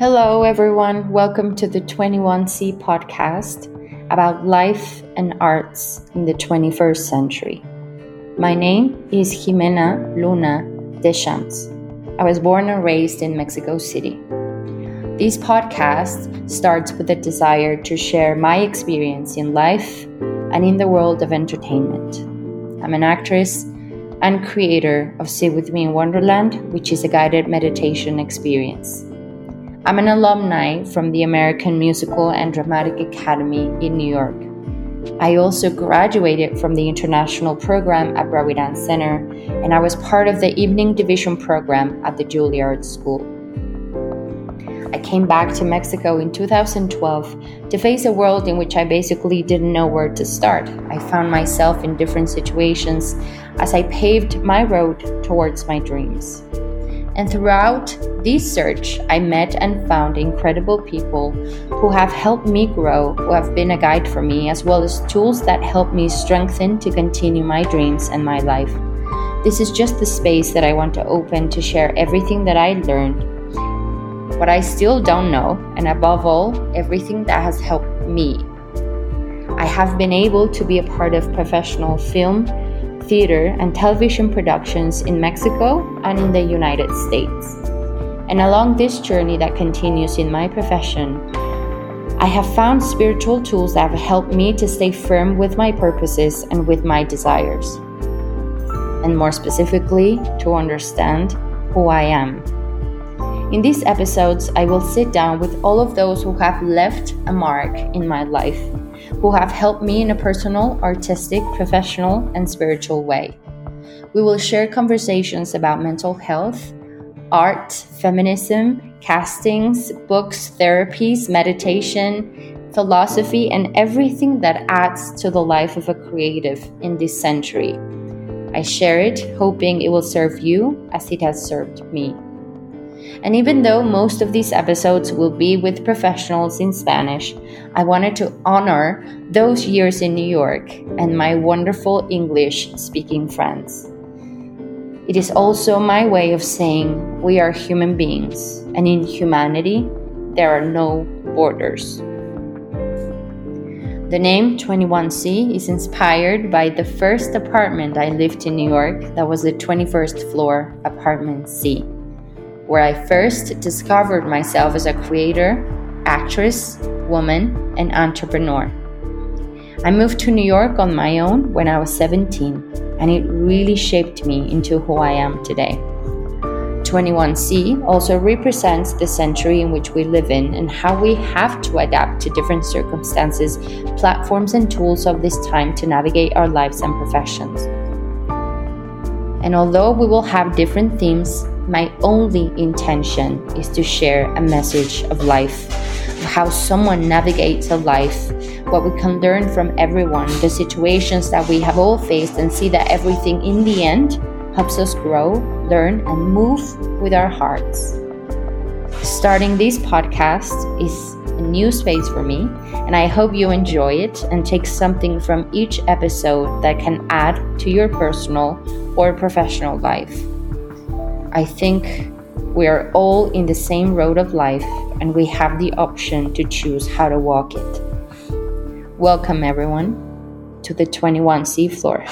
Hello, everyone. Welcome to the 21C podcast about life and arts in the 21st century. My name is Jimena Luna Deschamps. I was born and raised in Mexico City. This podcast starts with a desire to share my experience in life and in the world of entertainment. I'm an actress and creator of Sit With Me in Wonderland, which is a guided meditation experience. I'm an alumni from the American Musical and Dramatic Academy in New York. I also graduated from the international program at Dance Center, and I was part of the evening division program at the Juilliard School. I came back to Mexico in 2012 to face a world in which I basically didn't know where to start. I found myself in different situations as I paved my road towards my dreams. And throughout this search, I met and found incredible people who have helped me grow, who have been a guide for me, as well as tools that help me strengthen to continue my dreams and my life. This is just the space that I want to open to share everything that I learned, what I still don't know, and above all, everything that has helped me. I have been able to be a part of professional film theater and television productions in Mexico and in the United States. And along this journey that continues in my profession, I have found spiritual tools that have helped me to stay firm with my purposes and with my desires. And more specifically, to understand who I am. In these episodes, I will sit down with all of those who have left a mark in my life who have helped me in a personal, artistic, professional, and spiritual way. We will share conversations about mental health, art, feminism, castings, books, therapies, meditation, philosophy, and everything that adds to the life of a creative in this century. I share it hoping it will serve you as it has served me. And even though most of these episodes will be with professionals in Spanish, I wanted to honor those years in New York and my wonderful English speaking friends. It is also my way of saying we are human beings, and in humanity, there are no borders. The name 21C is inspired by the first apartment I lived in New York that was the 21st floor apartment C where I first discovered myself as a creator, actress, woman, and entrepreneur. I moved to New York on my own when I was 17, and it really shaped me into who I am today. 21C also represents the century in which we live in and how we have to adapt to different circumstances, platforms, and tools of this time to navigate our lives and professions. And although we will have different themes, my only intention is to share a message of life, of how someone navigates a life, what we can learn from everyone, the situations that we have all faced, and see that everything in the end helps us grow, learn, and move with our hearts. Starting this podcast is a new space for me, and I hope you enjoy it and take something from each episode that can add to your personal or professional life. I think we are all in the same road of life and we have the option to choose how to walk it. Welcome, everyone, to the 21C floor.